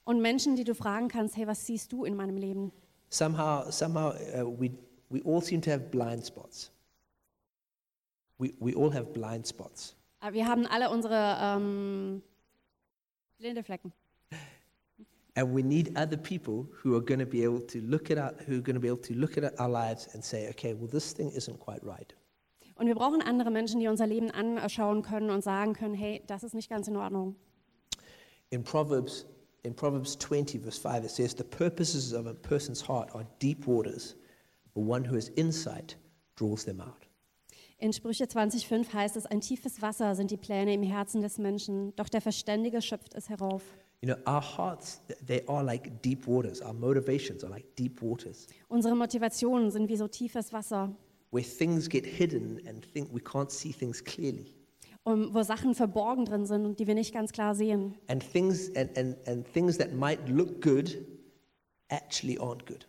Und Menschen, die du fragen kannst, hey, was siehst du in meinem Leben? Somehow, somehow uh, we, we all seem to have blind spots. We, we all have blind spots. Wir haben alle unsere ähm, blinde Flecken. And we need other people who are going to be able to look at our, who are going to be able to look at our lives and say, okay, well, this thing isn't quite right. Und wir brauchen andere Menschen, die unser Leben anschauen können und sagen können, hey, das ist nicht ganz in Ordnung. In Proverbs, in Proverbs 20, verse 5, it says, The purposes of a person's heart are deep waters, but one who has insight draws them out. In Sprüche 20,5 heißt es, ein tiefes Wasser sind die Pläne im Herzen des Menschen, doch der Verständige schöpft es herauf. You know, our hearts, they are like deep waters. Our motivations are like deep waters Unsere Motivationen sind wie so tiefes Wasser, where things get hidden and think we can't see things clearly. um, wo Sachen verborgen drin sind und die wir nicht ganz klar sehen. And things, and, and, and things that might look good actually aren't good.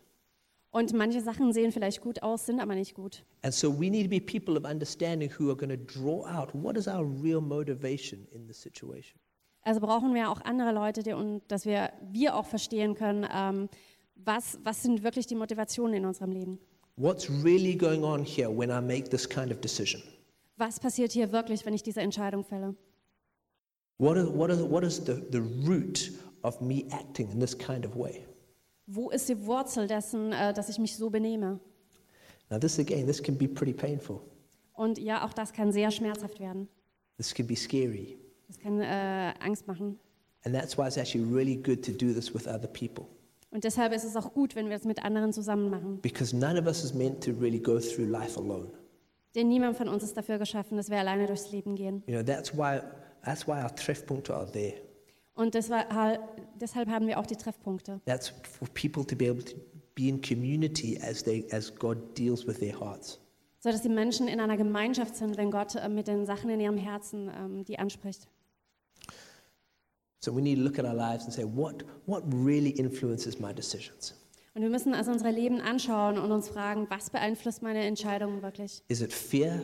Und manche Sachen sehen vielleicht gut aus, sind aber nicht gut. And so we need to be people of understanding who are going to draw out what is our real motivation in the situation. Also brauchen wir auch andere Leute, die, und dass wir, wir auch verstehen können, ähm, was, was sind wirklich die Motivationen in unserem Leben. What's really going on here when I make this kind of decision? Was passiert hier wirklich, wenn ich diese Entscheidung fälle? What is, what is, what is the, the root of me acting in this kind of way? Wo ist die Wurzel dessen, äh, dass ich mich so benehme? Now, this again, this can be pretty painful. Und ja, auch das kann sehr schmerzhaft werden. This can be scary. Das kann äh, Angst machen. And that's why it's actually really good to do this with other people. Und deshalb ist es auch gut, wenn wir es mit anderen zusammen machen. Because none of us is meant to really go through life alone. Denn niemand von uns ist dafür geschaffen, dass wir alleine durchs Leben gehen. You know, that's why, that's why our Treffpunkte are there. Und das ha- deshalb haben wir auch die Treffpunkte. That's for people to be able to be in community as, they, as God deals with their hearts. So dass die Menschen in einer Gemeinschaft sind, wenn Gott äh, mit den Sachen in ihrem Herzen ähm, die anspricht. So we need to look at our lives and say, what, what really influences my decisions? Und wir müssen also unsere Leben anschauen und uns fragen, was beeinflusst meine Entscheidungen wirklich? Is it fear?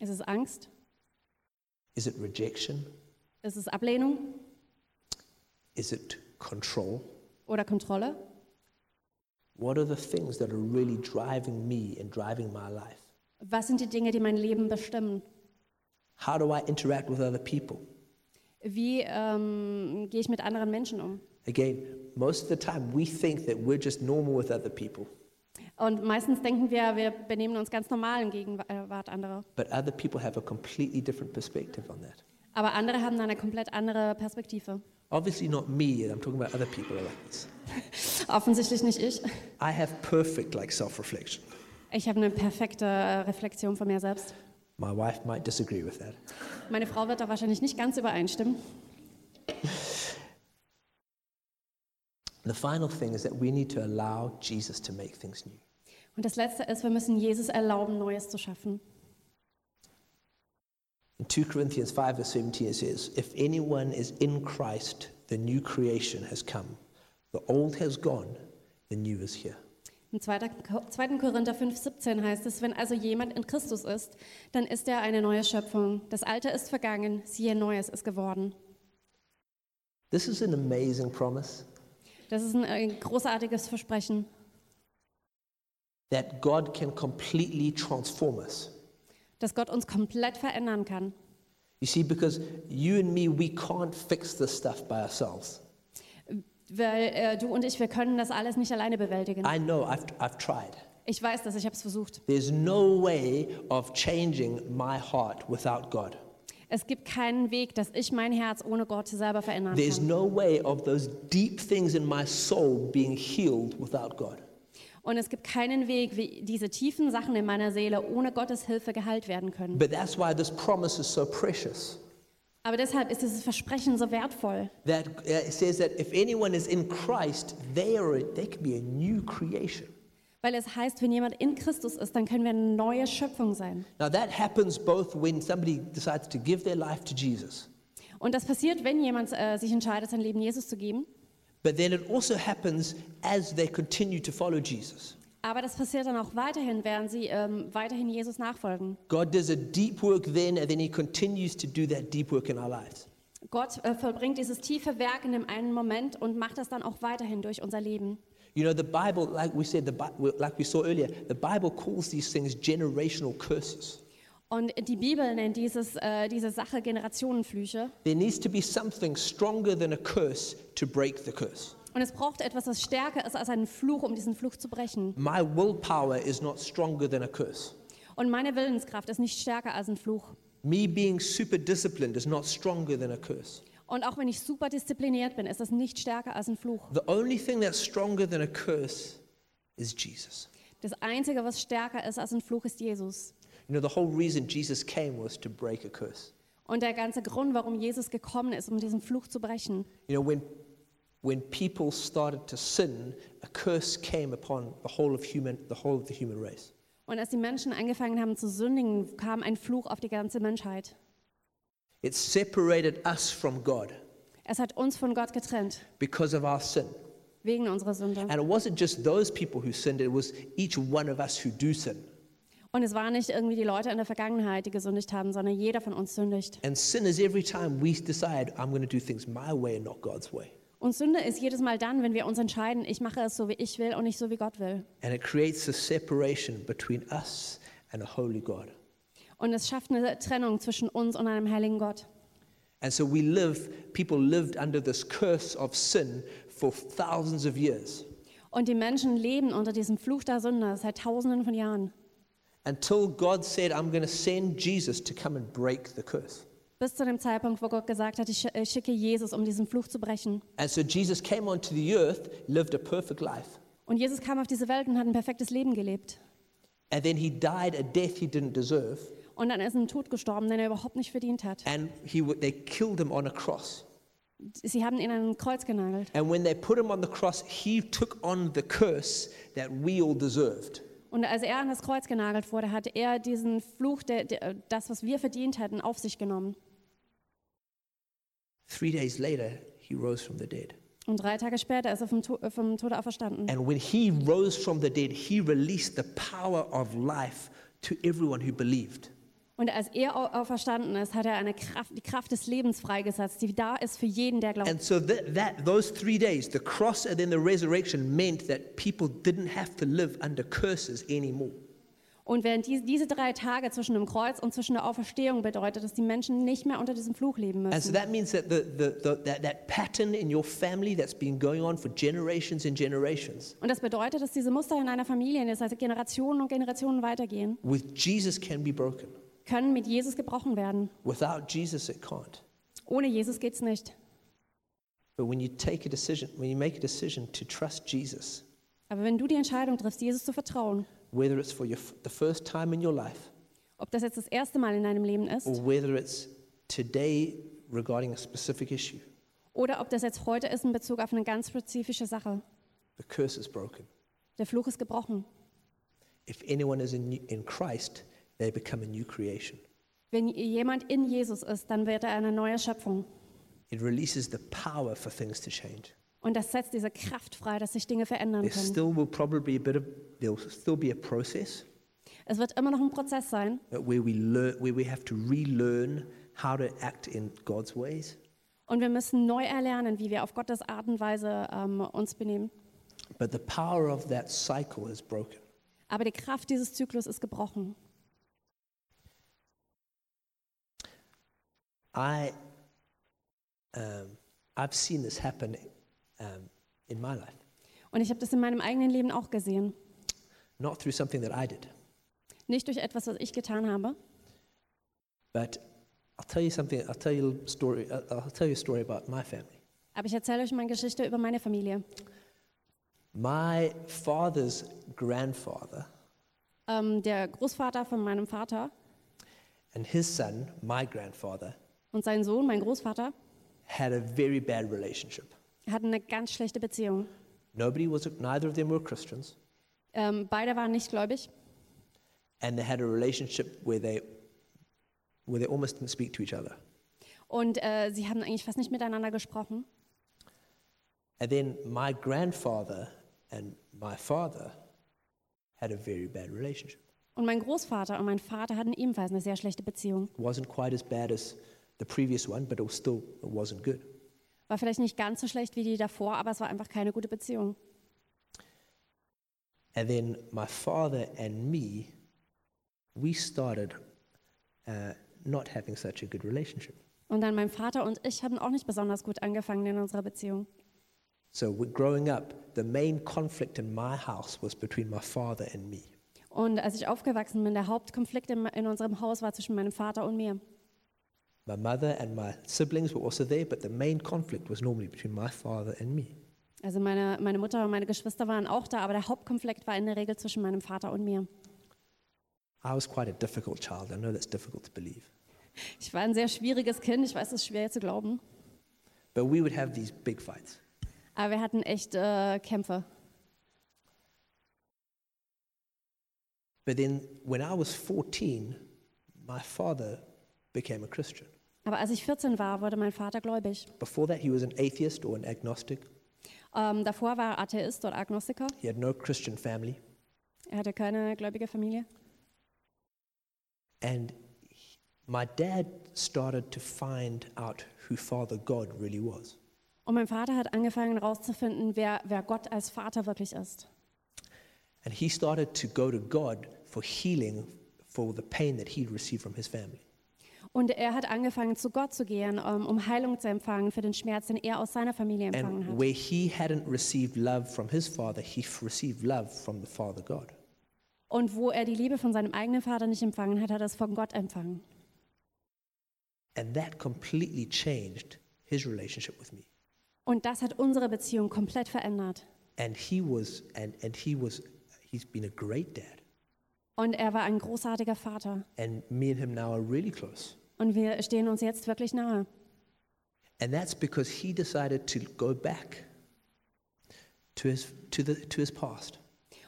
Ist es Angst? Is it rejection? Ist es Ablehnung Is it control? oder Kontrolle? What are the things that are really driving me and driving my life? Was sind die Dinge, die mein Leben bestimmen? How do I interact with other people? Wie ähm, gehe ich mit anderen Menschen um? Again, most of the time we think that we're just normal with other people, Und meistens denken wir, wir benehmen uns ganz normal in Gegenwart anderer. but other people have a completely different perspective on that. Aber andere haben eine komplett andere Perspektive. Obviously, not me, I'm talking about other people like this. Offensichtlich nicht ich. I have perfect like self-reflection. Ich habe eine perfekte äh, Reflexion von mir selbst. My wife might disagree with that. Meine Frau wird da wahrscheinlich nicht ganz übereinstimmen. The final thing is that we need to allow Jesus to make things new. Und das Letzte ist, wir müssen Jesus erlauben, Neues zu schaffen. In 2 Corinthians 5, verse 17, it says, If anyone is in Christ, the new creation has come. The old has gone, the new is here. Im 2. Ko- 2. Korinther 5, 17 heißt es, wenn also jemand in Christus ist, dann ist er eine neue Schöpfung. Das Alte ist vergangen, siehe, Neues ist geworden. This is an amazing promise Das ist ein großartiges Versprechen, that God can completely transform us. dass Gott uns komplett verändern kann. You see, because you and me, we can't fix this stuff by ourselves. Weil äh, du und ich, wir können das alles nicht alleine bewältigen. I know, I've, I've tried. Ich weiß das, ich habe es versucht. There's no way of changing my heart without God. Es gibt keinen Weg, dass ich mein Herz ohne Gott selber verändern There's kann. no way of those deep things in my soul being healed without God. Und es gibt keinen Weg, wie diese tiefen Sachen in meiner Seele ohne Gottes Hilfe geheilt werden können. But that's why this promise is so precious. Aber deshalb ist dieses Versprechen so wertvoll. That uh, says that if anyone is in Christ, they are they can be a new creation. Weil es heißt, wenn jemand in Christus ist, dann können wir eine neue Schöpfung sein. Now that happens both when somebody decides to give their life to Jesus, Und das passiert, wenn jemand äh, sich entscheidet, sein Leben Jesus zu geben. but then it also happens as they continue to follow Jesus. Aber das passiert dann auch weiterhin, während sie ähm, weiterhin Jesus nachfolgen. God does a deep work then, and then He continues to do that deep work in our lives. Gott äh, vollbringt dieses tiefe Werk in dem einen Moment und macht das dann auch weiterhin durch unser Leben. You know, the Bible, like we said, the, like we saw earlier, the Bible calls these things generational curses. Und die Bibel nennt dieses, äh, diese Sache Generationenflüche. There needs to be something stronger than a curse to break the curse. Und es braucht etwas, das stärker ist als einen Fluch, um diesen Fluch zu brechen. My willpower is not stronger than a curse. Und meine Willenskraft ist nicht stärker als ein Fluch. Me being super disciplined is not stronger than a curse. Und auch wenn ich super diszipliniert bin, ist das nicht stärker als ein Fluch. The only thing that's stronger than a curse is Jesus. Das Einzige, was stärker ist als ein Fluch, ist Jesus. You know, the whole reason Jesus came was to break a curse. Und der ganze Grund, warum Jesus gekommen ist, um diesen Fluch zu brechen. You know, when, when people started to sin, a curse came upon the whole of human, the whole of the human race. Und als die Menschen angefangen haben zu sündigen, kam ein Fluch auf die ganze Menschheit. It separated us from God Es hat uns von Gott getrennt, because of our sin. wegen unserer Sünde. And it wasn't just those people who sinned, it was each one of us who do sin. Und es waren nicht irgendwie die Leute in der Vergangenheit, die gesündigt haben, sondern jeder von uns sündigt. And sin is every time we decide, I'm going to do things my way and not God's way. Und Sünde ist jedes Mal dann, wenn wir uns entscheiden, ich mache es so, wie ich will und nicht so, wie Gott will. And it creates a separation between us and a holy God. Und es schafft eine Trennung zwischen uns und einem heiligen Gott. And so we live, people lived under this curse of sin for thousands of years Und die Menschen leben unter diesem Fluch der Sünde seit Tausenden von Jahren. until God said, I'm going to send Jesus to come and break the curse. Bis zu dem Zeitpunkt, wo Gott gesagt hat, ich schicke Jesus, um diesen Fluch zu brechen. And so Jesus came onto the earth, lived a perfect life, Und Jesus kam auf diese Welt und hat ein perfektes Leben gelebt. and then he died a death he didn't deserve, Und dann ist er einen Tod gestorben, den er überhaupt nicht verdient hat. and he, they killed him on a cross. Sie haben ihn an ein Kreuz genagelt. And when they put him on the cross, he took on the curse that we all deserved. Und als er an das Kreuz genagelt wurde, hat er diesen Fluch, der, der, das, was wir verdient hätten, auf sich genommen. Three days later, he rose from the dead. Und drei Tage später ist er vom, To- äh, vom Tode auferstanden. And when he rose from the dead, he released the power of life to everyone who believed. Und als er au- auferstanden ist, hat er eine Kraft, die Kraft des Lebens freigesetzt, die da ist für jeden, der glaubt. And so that, that those three days, the cross and then the resurrection, meant that people didn't have to live under curses anymore. Und während die, diese drei Tage zwischen dem Kreuz und zwischen der Auferstehung bedeutet, dass die Menschen nicht mehr unter diesem Fluch leben And so müssen. that means that the, the, the, that, that pattern in your family that's been going on for generations and generations, Und das bedeutet, dass diese Muster in einer Familie, das heißt Generationen und Generationen weitergehen, with Jesus can be broken. Können mit Jesus gebrochen werden. Without Jesus, it can't. Ohne Jesus geht es nicht. But when you take a decision, when you make a decision to trust Jesus, Aber wenn du die Entscheidung triffst, Jesus zu vertrauen, whether it's for your, the first time in your life ob das jetzt das erste Mal in deinem Leben ist or whether it's today regarding a specific issue, oder ob das jetzt heute ist in Bezug auf eine ganz spezifische Sache, the curse is broken. der Fluch ist gebrochen. If anyone is in, in Christ, they become a new creation. Wenn jemand in Jesus ist, dann wird er eine neue Schöpfung. It releases the power for things to change. Und das setzt diese Kraft frei, dass sich Dinge verändern There können. still will probably be a bit of, there'll still be a process Es wird immer noch ein Prozess sein, uh, where we learn, where we have to relearn how to act in God's ways. Und wir müssen neu erlernen, wie wir auf Gottes Art und Weise ähm, uns benehmen. But the power of that cycle is broken. Aber die Kraft dieses Zyklus ist gebrochen. I, um, I've seen this happen um, in my life, Und ich habe das in meinem eigenen Leben auch gesehen. not through something that I did, Nicht durch etwas, was ich getan habe, but I'll tell you something. I'll tell you a story. I'll I'll tell you a story about my family. aber ich erzähle euch meine Geschichte über meine Familie. My father's grandfather Ähm, der Großvater von meinem Vater and his son, my grandfather, und sein Sohn, mein Großvater, had a very bad relationship. hatten eine ganz schlechte Beziehung. Nobody was, neither of them were Christians, Ähm, beide waren nicht gläubig and they had a relationship where they, where they almost didn't speak to each other. und äh, sie haben eigentlich fast nicht miteinander gesprochen. And then my grandfather and my father had a very bad relationship. Und mein Großvater und mein Vater hatten ebenfalls eine sehr schlechte Beziehung. It wasn't quite as bad as the previous one, but it was still it wasn't good. War vielleicht nicht ganz so schlecht wie die davor, aber es war einfach keine gute Beziehung. And then my father and me, we started uh, not having such a good relationship. Und dann mein Vater und ich haben auch nicht besonders gut angefangen in unserer Beziehung. So growing up, the main conflict in my house was between my father and me. Und als ich aufgewachsen bin, der Hauptkonflikt in, in unserem Haus war zwischen meinem Vater und mir. My mother and my siblings were also there, but the main conflict was normally between my father and me. Also meine, meine Mutter und meine Geschwister waren auch da, aber der Hauptkonflikt war in der Regel zwischen meinem Vater und mir. I was quite a difficult child. I know that's difficult to believe. Ich war ein sehr schwieriges Kind, ich weiß, es ist schwer zu glauben. But we would have these big fights. Aber wir hatten echt äh, Kämpfe. But then when I was 14, my father became a Christian. Aber als ich 14 war, wurde mein Vater gläubig. Before that, he was an atheist or an agnostic. Ähm, davor war er Atheist oder Agnostiker. He had no Christian family. Er hatte keine gläubige Familie. And he- my dad started to find out who Father God really was. Und mein Vater hat angefangen herauszufinden, wer, wer Gott als Vater wirklich ist. And he started to go to God for healing for the pain that he'd received from his family. Und er hat angefangen, zu Gott zu gehen, ähm, um Heilung zu empfangen für den Schmerz, den er aus seiner Familie empfangen And hat. where he hadn't received love from his father, he f- received love from the Father God. Und wo er die Liebe von seinem eigenen Vater nicht empfangen hat, hat er es von Gott empfangen. And that completely changed his relationship with me. Und das hat unsere Beziehung komplett verändert. And he was, and, and he was, he's been a great dad. Und er war ein großartiger Vater. And me and him now are really close. Und wir stehen uns jetzt wirklich nahe. And that's because he decided to go back to his, to the, to his past,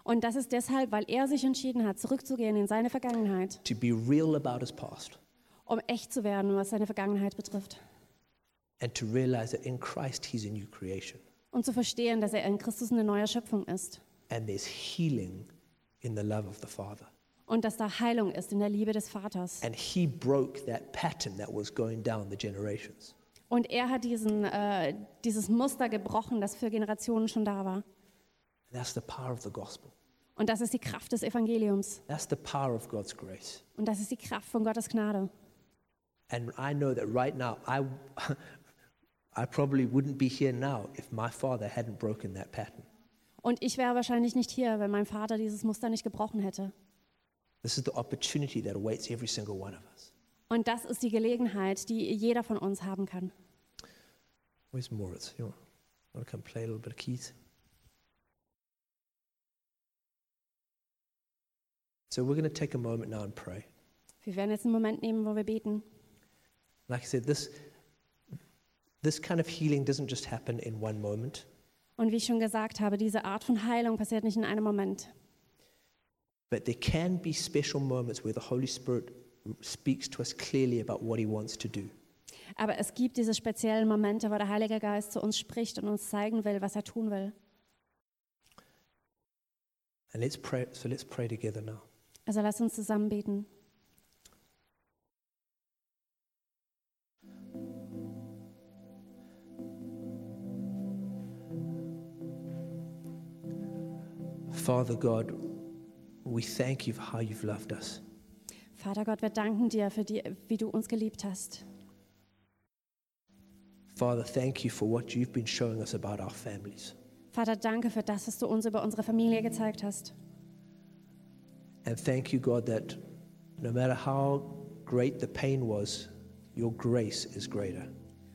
Und das ist deshalb, weil er sich entschieden hat, zurückzugehen in seine Vergangenheit, to be real about his past, um echt zu werden, was seine Vergangenheit betrifft. and to realize that in Christ he's a new creation. Und zu verstehen, dass er in Christus eine neue Schöpfung ist. And there's healing in the love of the Father. Und dass da Heilung ist in der Liebe des Vaters. And he broke that pattern that was going down the generations. Und er hat diesen, äh, dieses Muster gebrochen, das für Generationen schon da war. That's the power of the gospel. Und das ist die Kraft des Evangeliums. That's the power of God's grace. Und das ist die Kraft von Gottes Gnade. And I know that right now, I, I probably wouldn't be here now if my father hadn't broken that pattern. Und ich wäre wahrscheinlich nicht hier, wenn mein Vater dieses Muster nicht gebrochen hätte. This is the opportunity that awaits every single one of us. Und das ist die Gelegenheit, die jeder von uns haben kann. Where's Moritz? You want, to come play a little bit of keys? So we're going to take a moment now and pray. Wir werden jetzt einen Moment nehmen, wo wir beten. Like I said, this, this kind of healing doesn't just happen in one moment, Und wie ich schon gesagt habe, diese Art von Heilung passiert nicht in einem Moment. But there can be special moments where the Holy Spirit speaks to us clearly about what He wants to do. Aber es gibt diese speziellen Momente, wo der Heilige Geist zu uns spricht und uns zeigen will, was er tun will. And let's pray. So let's pray together now. Also lass uns zusammen beten. Father God, we thank you for how you've loved us. Vater Gott, wir danken dir für die, wie du uns geliebt hast. Father, thank you for what you've been showing us about our families. Vater, danke für das, was du uns über unsere Familie gezeigt hast. And thank you, God, that no matter how great the pain was, your grace is greater.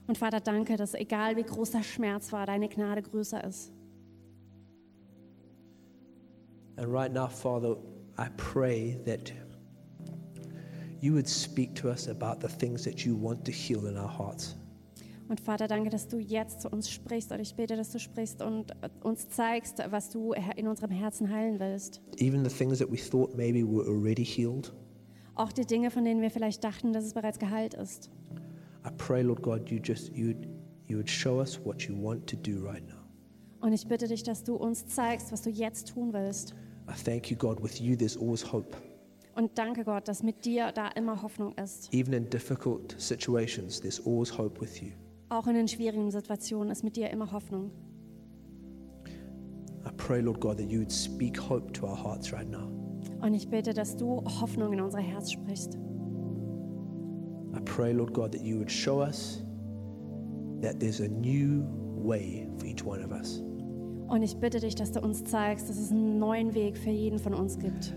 Und Vater, danke, dass egal wie groß der Schmerz war, deine Gnade größer ist. And right now, Father, I pray that you would speak to us about the things that you want to heal in our hearts. Und Vater, danke, dass du jetzt zu uns sprichst. Und ich bete, dass du sprichst und uns zeigst, was du in unserem Herzen heilen willst. Even the things that we thought maybe were already healed. Auch die Dinge, von denen wir vielleicht dachten, dass es bereits geheilt ist. I pray, Lord God, you just you'd, you would show us what you want to do right now. Und ich bitte dich, dass du uns zeigst, was du jetzt tun willst. I thank you, God, with you there's always hope. Und danke Gott, dass mit dir da immer Hoffnung ist. Even in difficult situations, there's always hope with you. Auch in den schwierigen Situationen ist mit dir immer Hoffnung. I pray, Lord God, that you would speak hope to our hearts right now. Und ich bitte, dass du Hoffnung in unser Herz sprichst. I pray, Lord God, that you would show us that there's a new way for each one of us. Und ich bitte dich, dass du uns zeigst, dass es einen neuen Weg für jeden von uns gibt.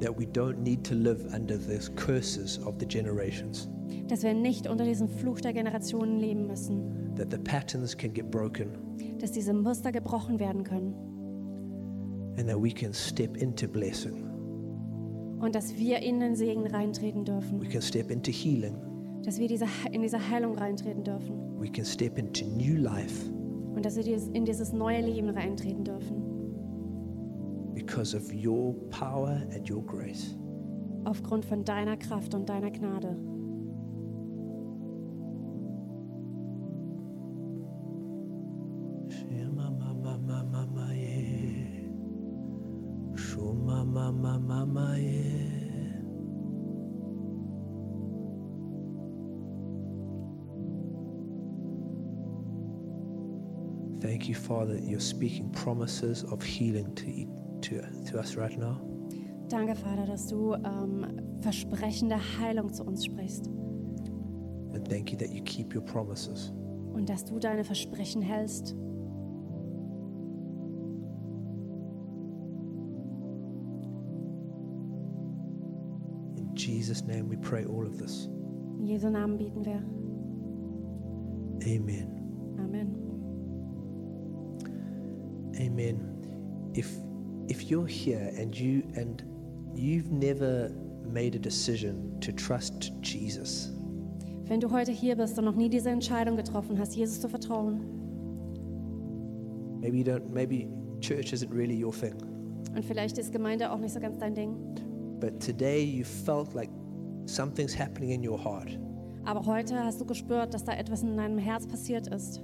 That we don't need to live under the curses of the generations. Dass wir nicht unter diesem Fluch der Generationen leben müssen. That the patterns can get broken Dass diese Muster gebrochen werden können. and that we can step into blessing. Und dass wir in den Segen reintreten dürfen. We can step into healing. Dass wir in diese Heilung reintreten dürfen. We can step into new life Und dass wir in dieses neue Leben reintreten dürfen. because of your power and your grace. Aufgrund von deiner Kraft und deiner Gnade. Father, you're speaking promises of healing to, e- to, to us right now. Danke, Vater, dass du ähm, Versprechen der Heilung zu uns sprichst And thank you that you keep your promises. und dass du deine Versprechen hältst. In Jesus' name we pray all of this. In Jesu Namen bieten wir. Amen. Amen. Amen. If if you're here and you and you've never made a decision to trust Jesus, Wenn du heute hier bist und noch nie diese Entscheidung getroffen hast, Jesus zu vertrauen, maybe you don't maybe church isn't really your thing. und vielleicht ist Gemeinde auch nicht so ganz dein Ding, But today you felt like something's happening in your heart aber heute hast du gespürt, dass da etwas in deinem Herz passiert ist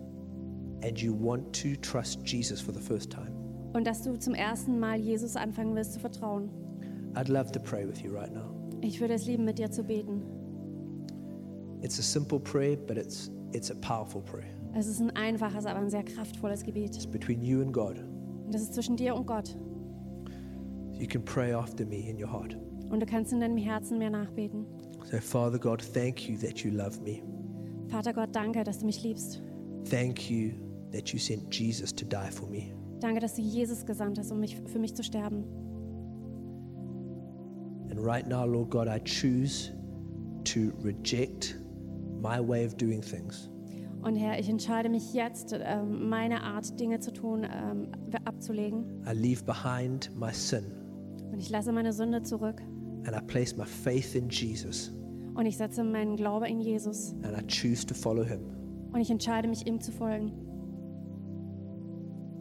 and you want to trust Jesus for the first time. und dass du zum ersten Mal Jesus anfangen willst zu vertrauen. I'd love to pray with you right now. Ich würde es lieben, mit dir zu beten. It's a simple prayer, but it's it's a powerful prayer. Es ist ein einfaches, aber ein sehr kraftvolles Gebet. It's between you and God. Und das ist zwischen dir und Gott. You can pray after me in your heart. Und du kannst in deinem Herzen mehr nachbeten. So Father God, thank you that you love me. Vater Gott, danke, dass du mich liebst. Thank you that you sent Jesus to die for me. Danke, dass du Jesus gesandt hast, um mich, für mich zu sterben. And right now, Lord God, I choose to reject my way of doing things. Und Herr, ich entscheide mich jetzt, ähm, meine Art, Dinge zu tun, ähm, abzulegen. I leave behind my sin Und ich lasse meine Sünde zurück. and I place my faith in Jesus Und ich setze meinen Glaube in Jesus. and I choose to follow him. Und ich entscheide mich, ihm zu folgen.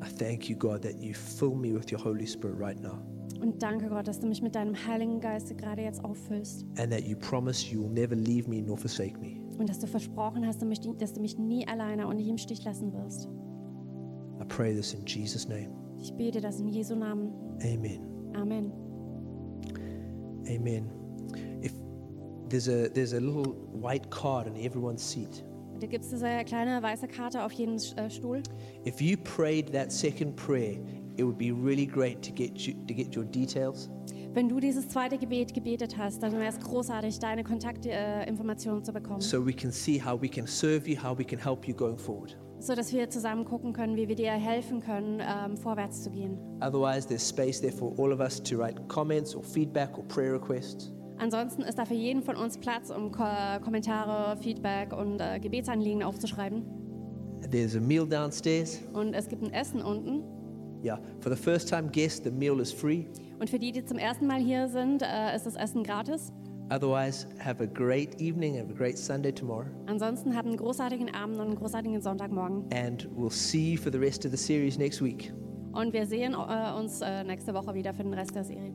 I thank you, God, that you fill me with your Holy Spirit right now Und danke Gott, dass du mich mit deinem Heiligen Geist gerade jetzt auffüllst. and that you promise you will never leave me nor forsake me. Und dass du versprochen hast, dass du mich nie alleine und nicht im Stich lassen wirst. I pray this in Jesus' name. Ich bete das in Jesu Namen. Amen. Amen. Amen. If there's a there's a little white card in everyone's seat. Da gibt es diese kleine weiße Karte auf jedem äh, Stuhl. If you prayed that second prayer, it would be really great to get you to get your details. Wenn du dieses zweite Gebet gebetet hast, dann wäre es großartig, deine Kontaktinformationen zu bekommen, so we can see how we can serve you, how we can help you going forward. so dass wir zusammen gucken können, wie wir dir helfen können, ähm, vorwärts zu gehen. Otherwise, there's space there for all of us to write comments or feedback or prayer requests. Ansonsten ist da für jeden von uns Platz, um Ko Kommentare, Feedback und äh, Gebetsanliegen aufzuschreiben. There's a meal downstairs. Und es gibt ein Essen unten. Yeah, for the first time guests, the meal is free. Und für die, die zum ersten Mal hier sind, äh, ist das Essen gratis. Otherwise, have a great evening, have a great Sunday tomorrow, Ansonsten habt einen großartigen Abend und einen großartigen Sonntagmorgen. and we'll see you for the rest of the series next week. Und wir sehen äh, uns äh, nächste Woche wieder für den Rest der Serie.